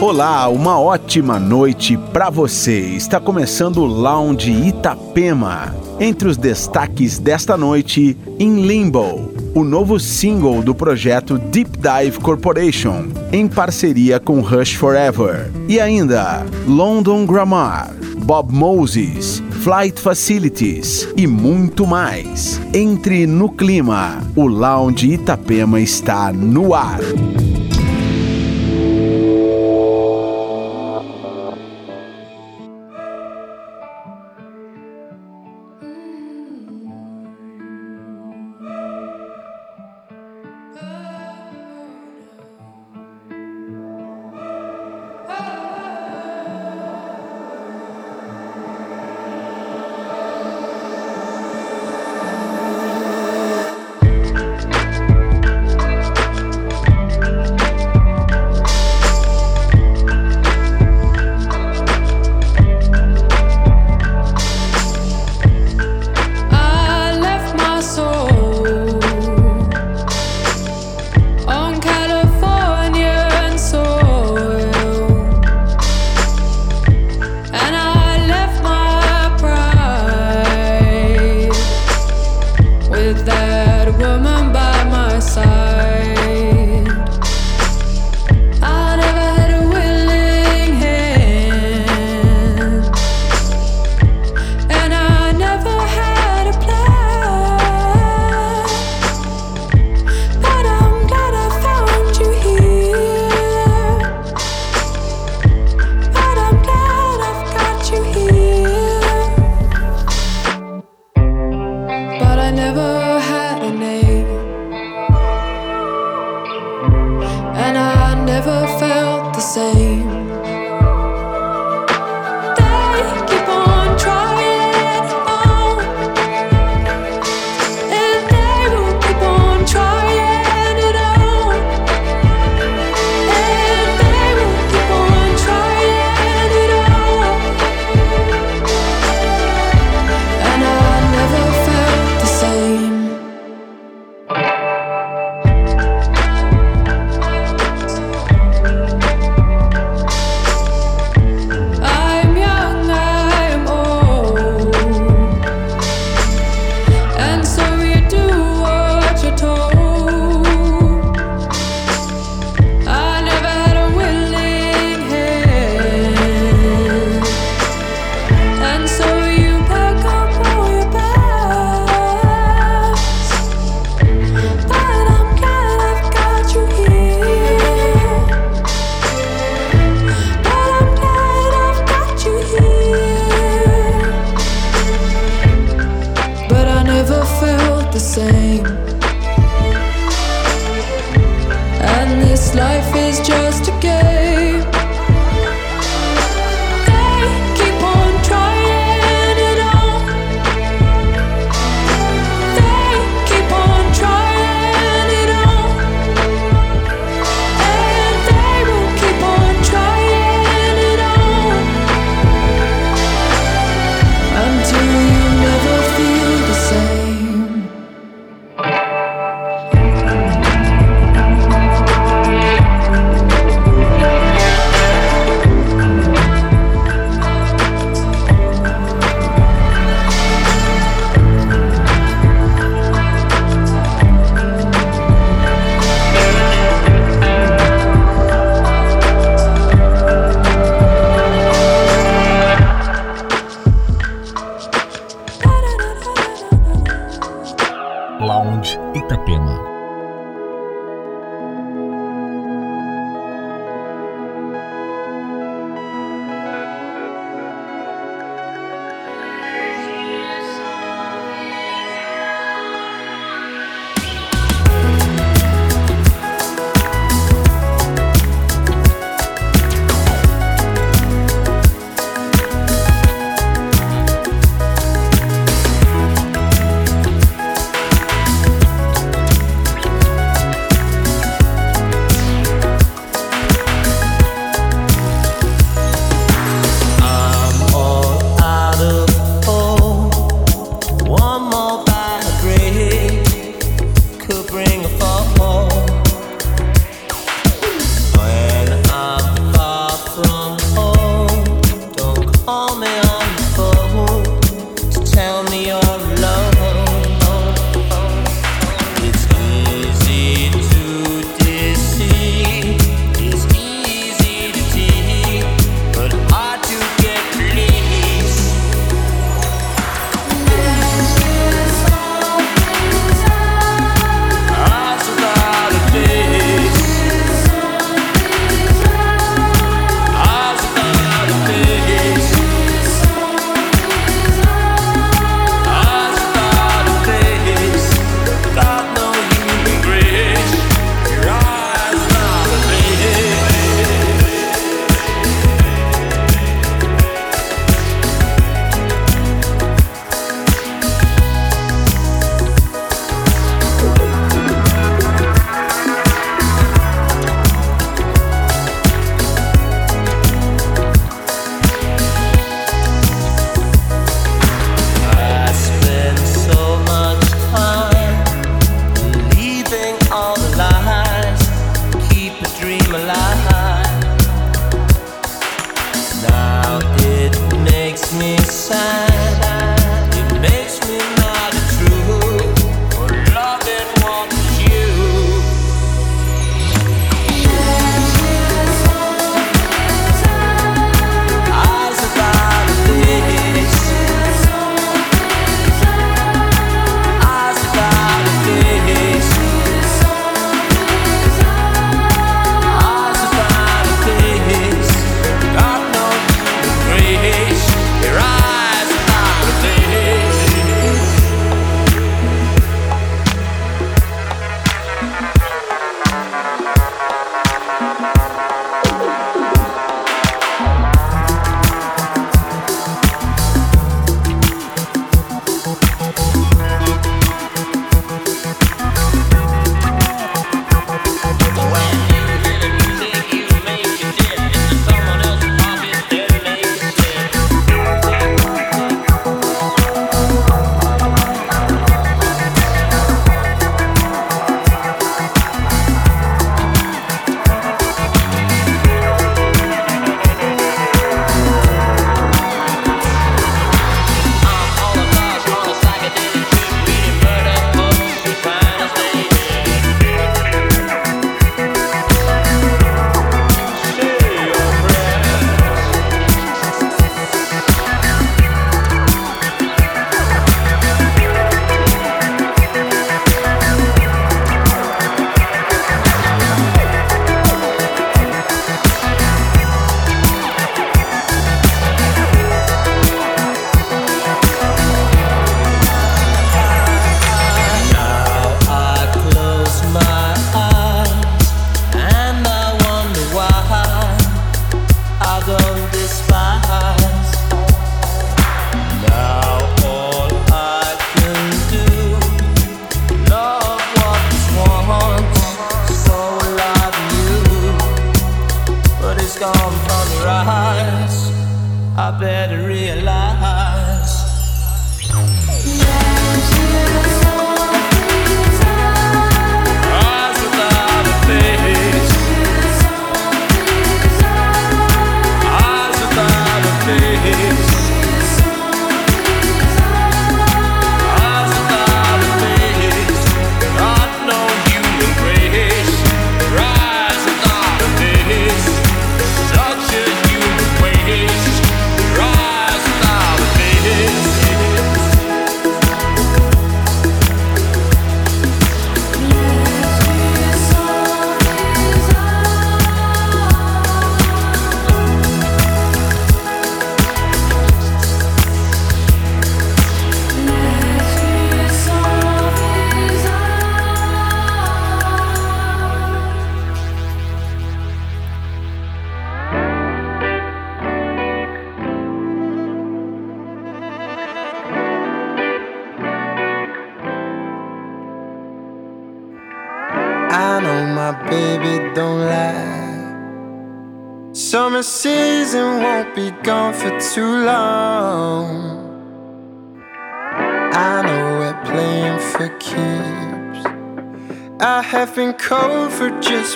Olá, uma ótima noite para você. Está começando o Lounge Itapema. Entre os destaques desta noite, In Limbo, o novo single do projeto Deep Dive Corporation, em parceria com Rush Forever. E ainda, London Grammar, Bob Moses, Flight Facilities e muito mais. Entre no clima. O Lounge Itapema está no ar.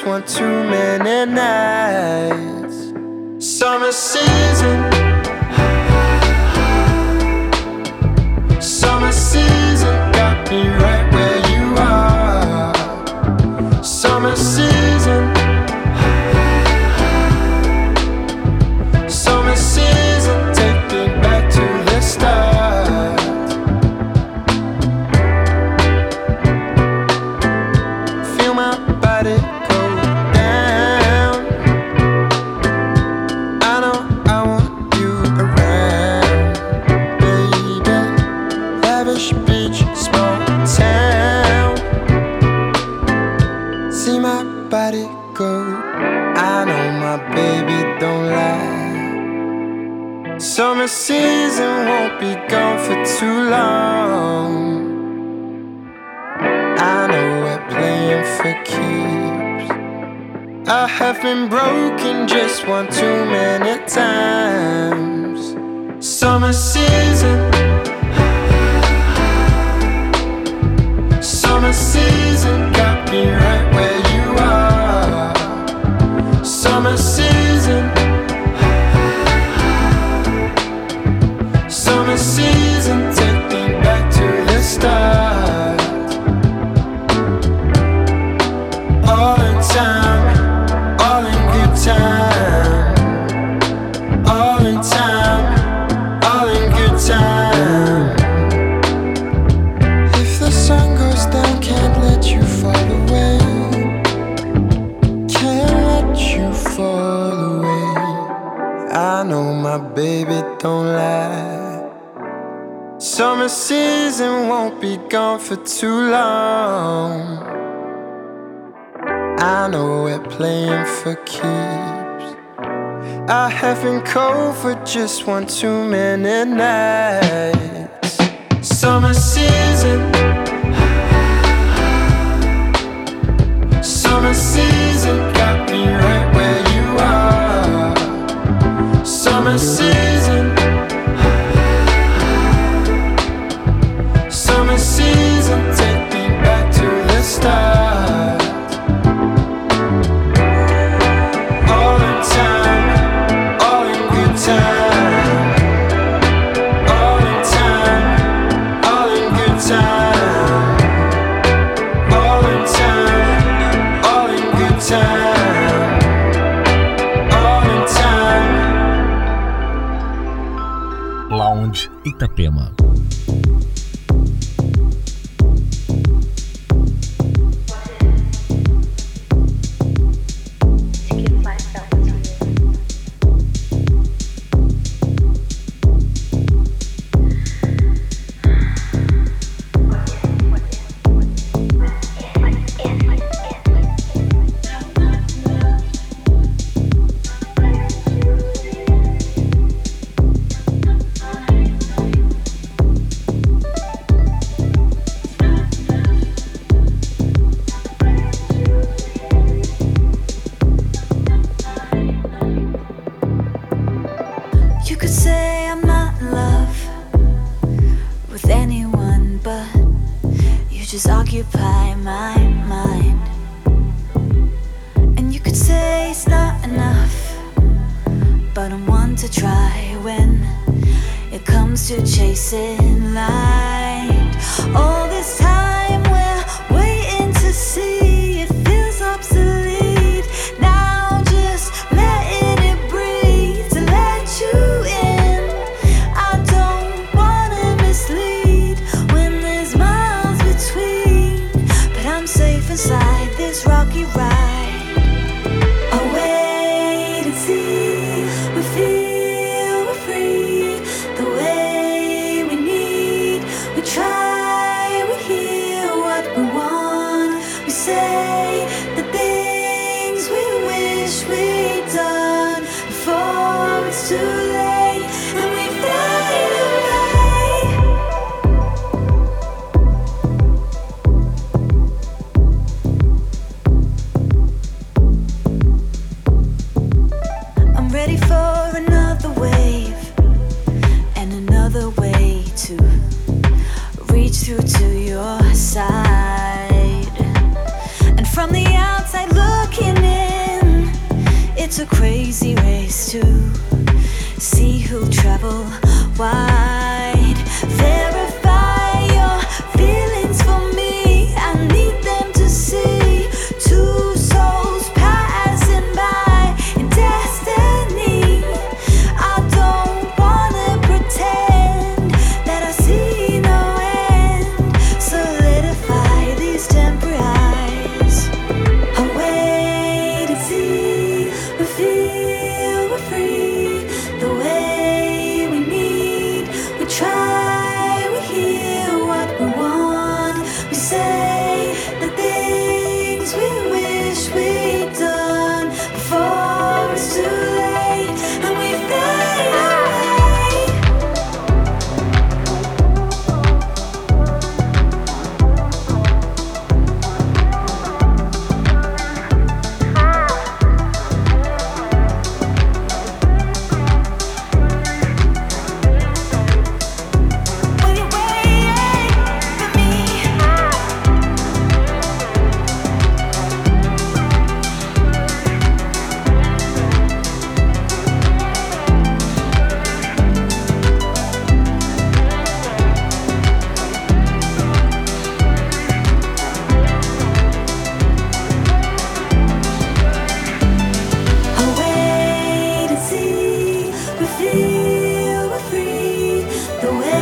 want to gone for too long. I know we're playing for keeps. I haven't cold for just one too many nights. Summer season. Summer season got me right where you are. Summer season. Itapema. true to your side. And from the outside looking in, it's a crazy race to see who travel wide. the way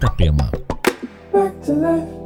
Itapema. Back to life.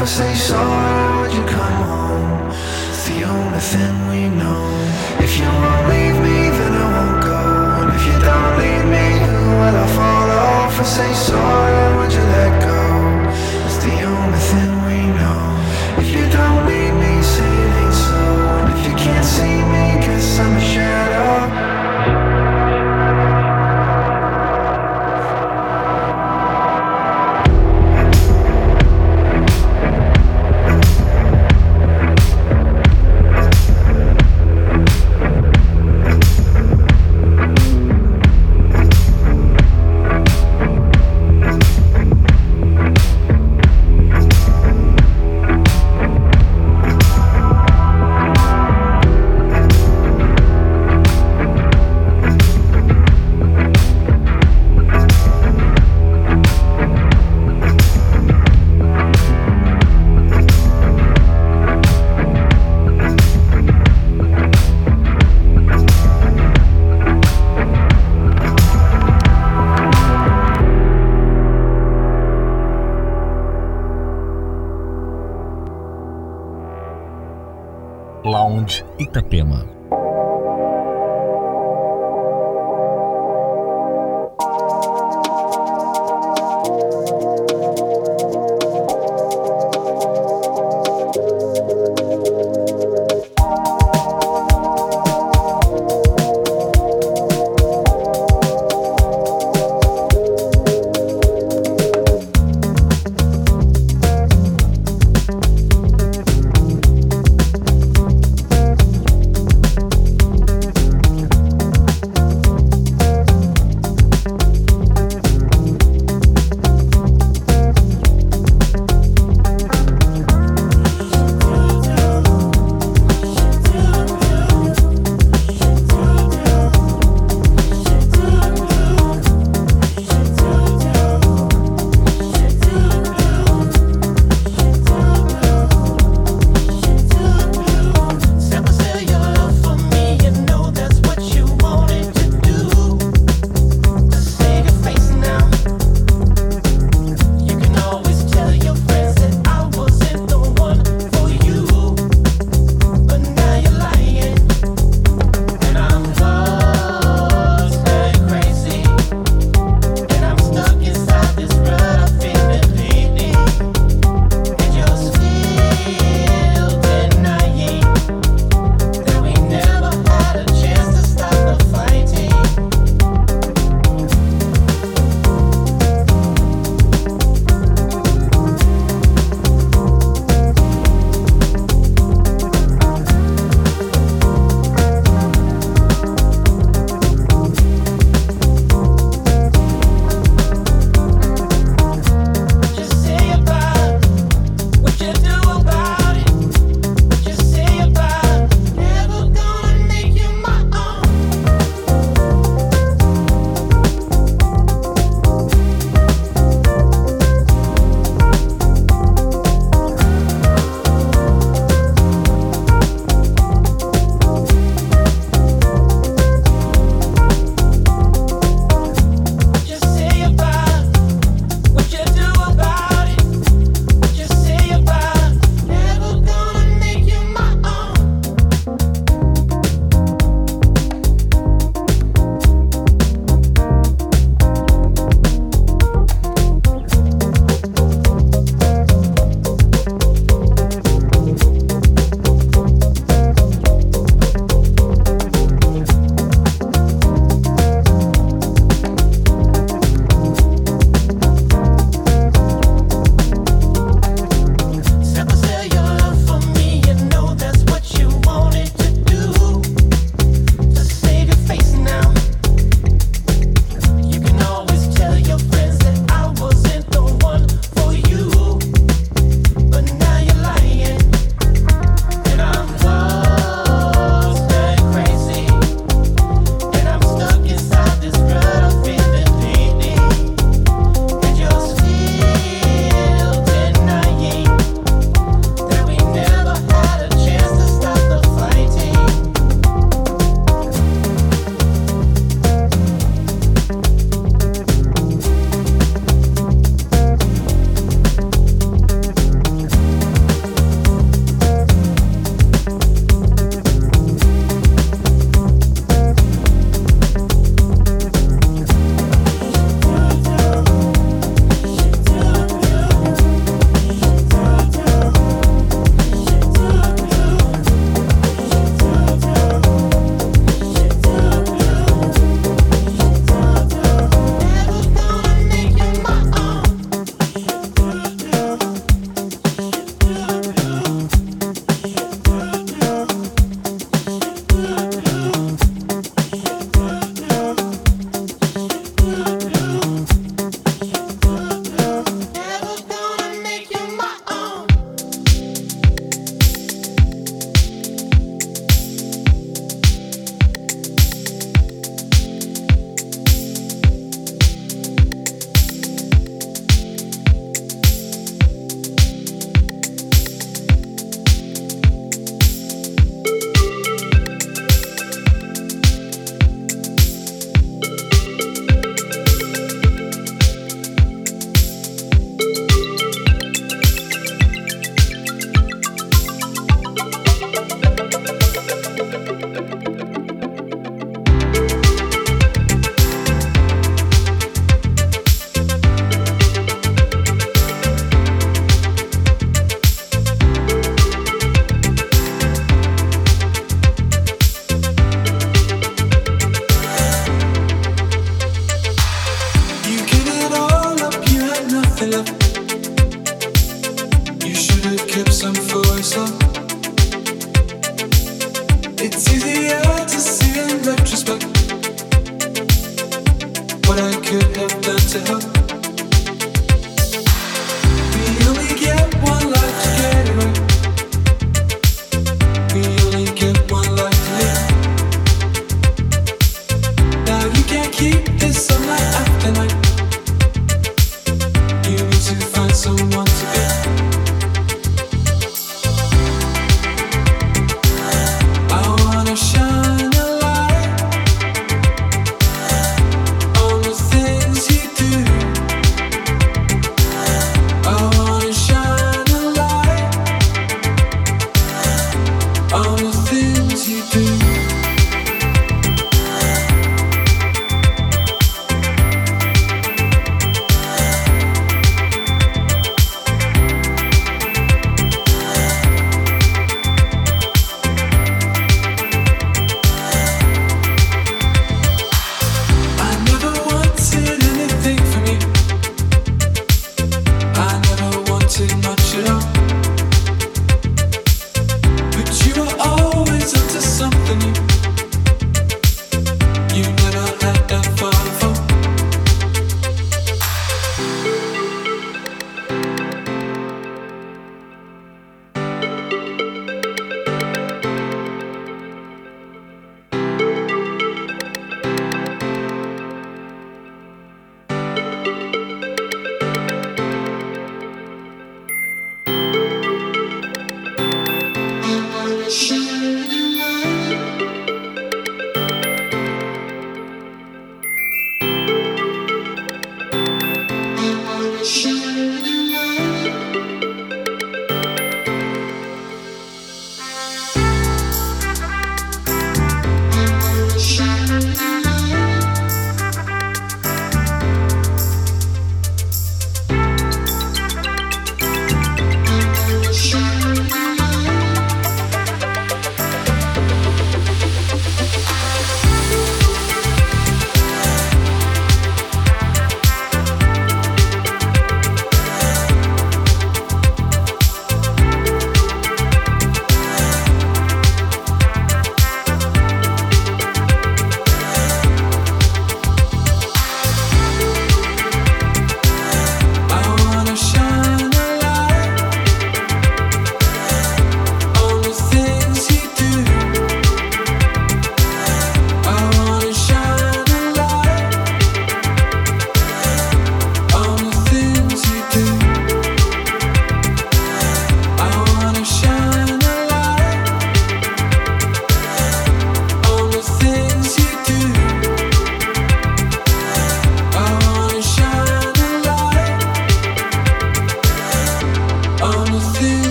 If I say sorry, would you come home? It's the only thing we know. If you won't leave me, then I won't go. And if you don't leave me, who will I follow? If I say sorry.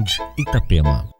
Lounge Itapema.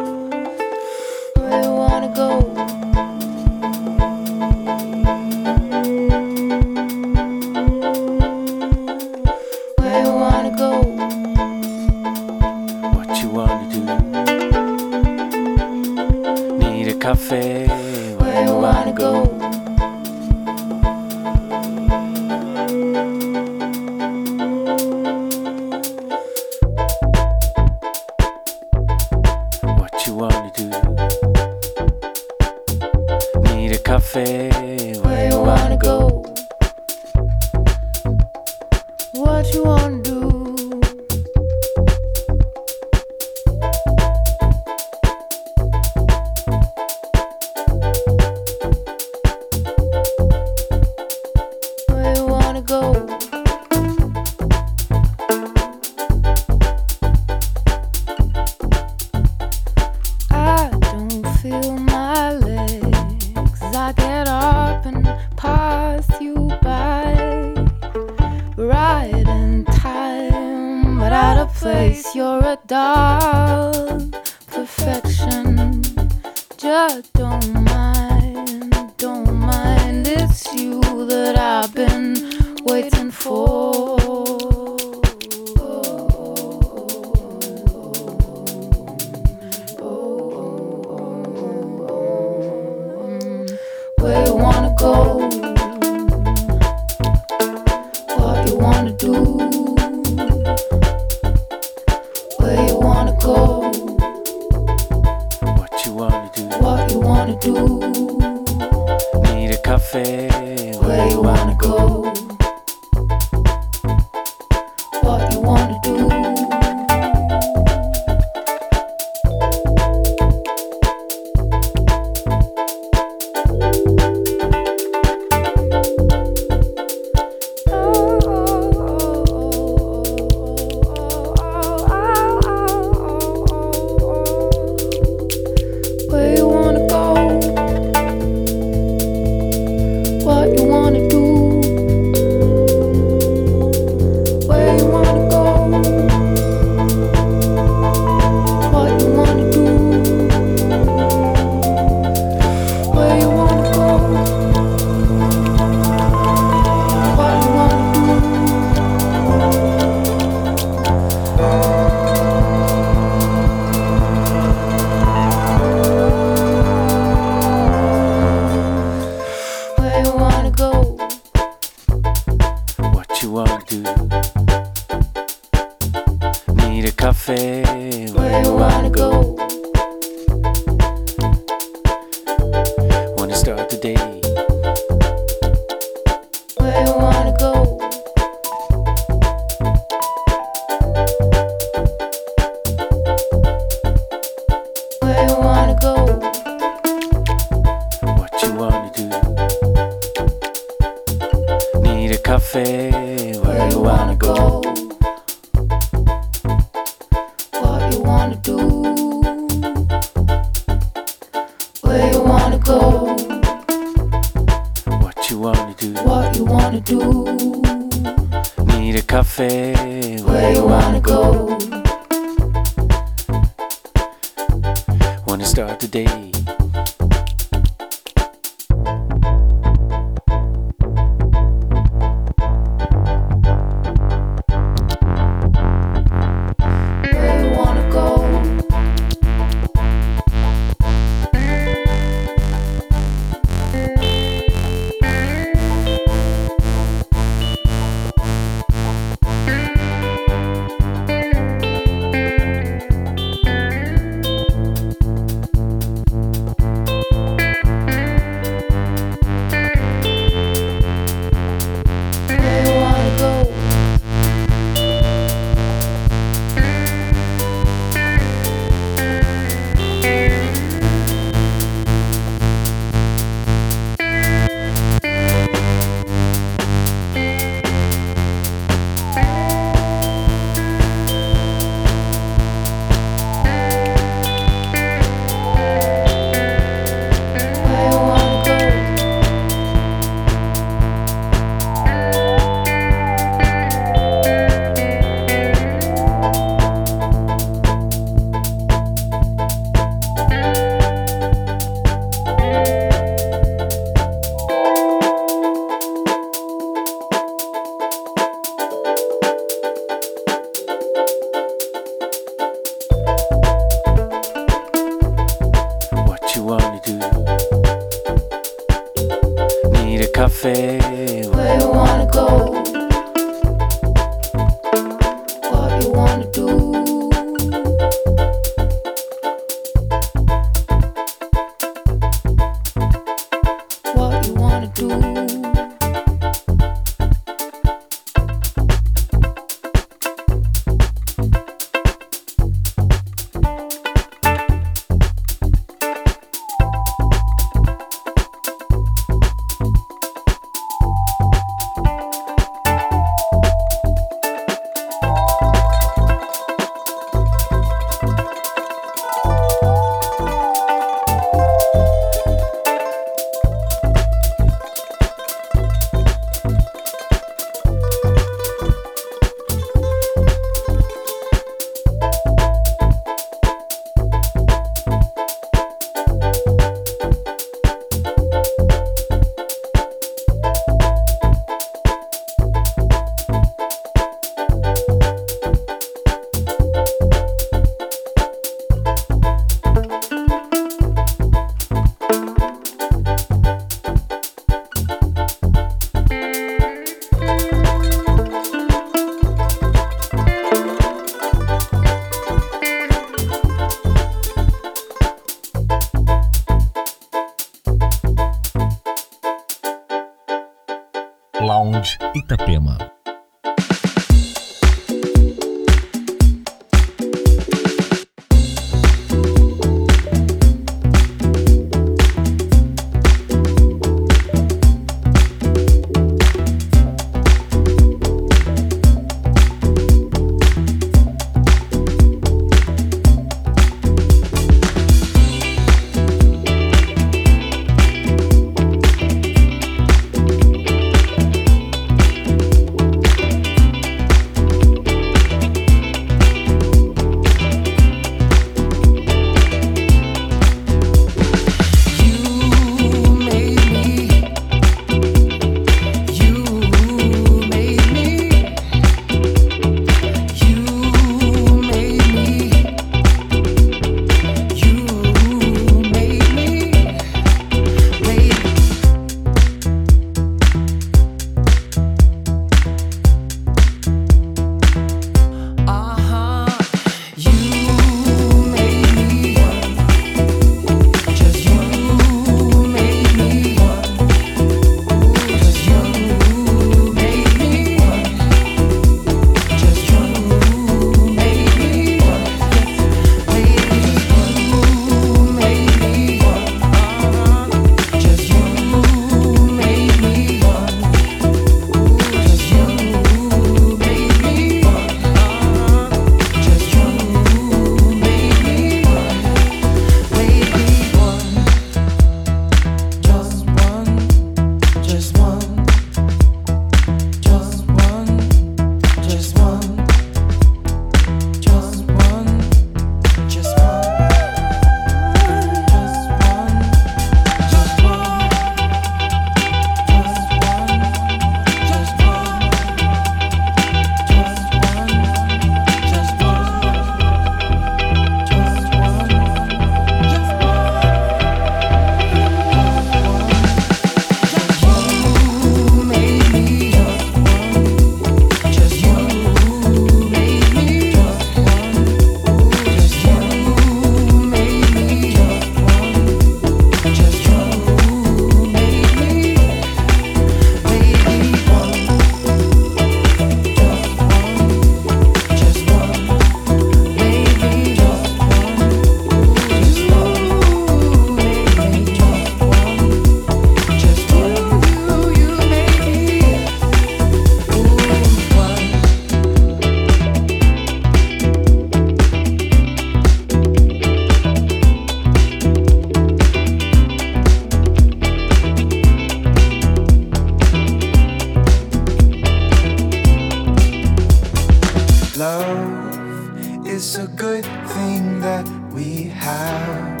Love is a good thing that we have.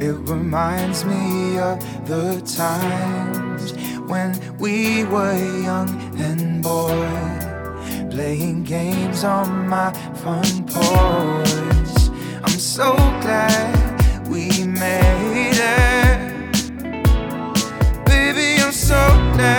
It reminds me of the times when we were young and boy, playing games on my front porch. I'm so glad we made it. Baby, I'm so glad.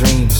Dreams.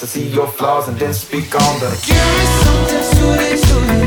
I see your flaws and then speak on them. Give me something.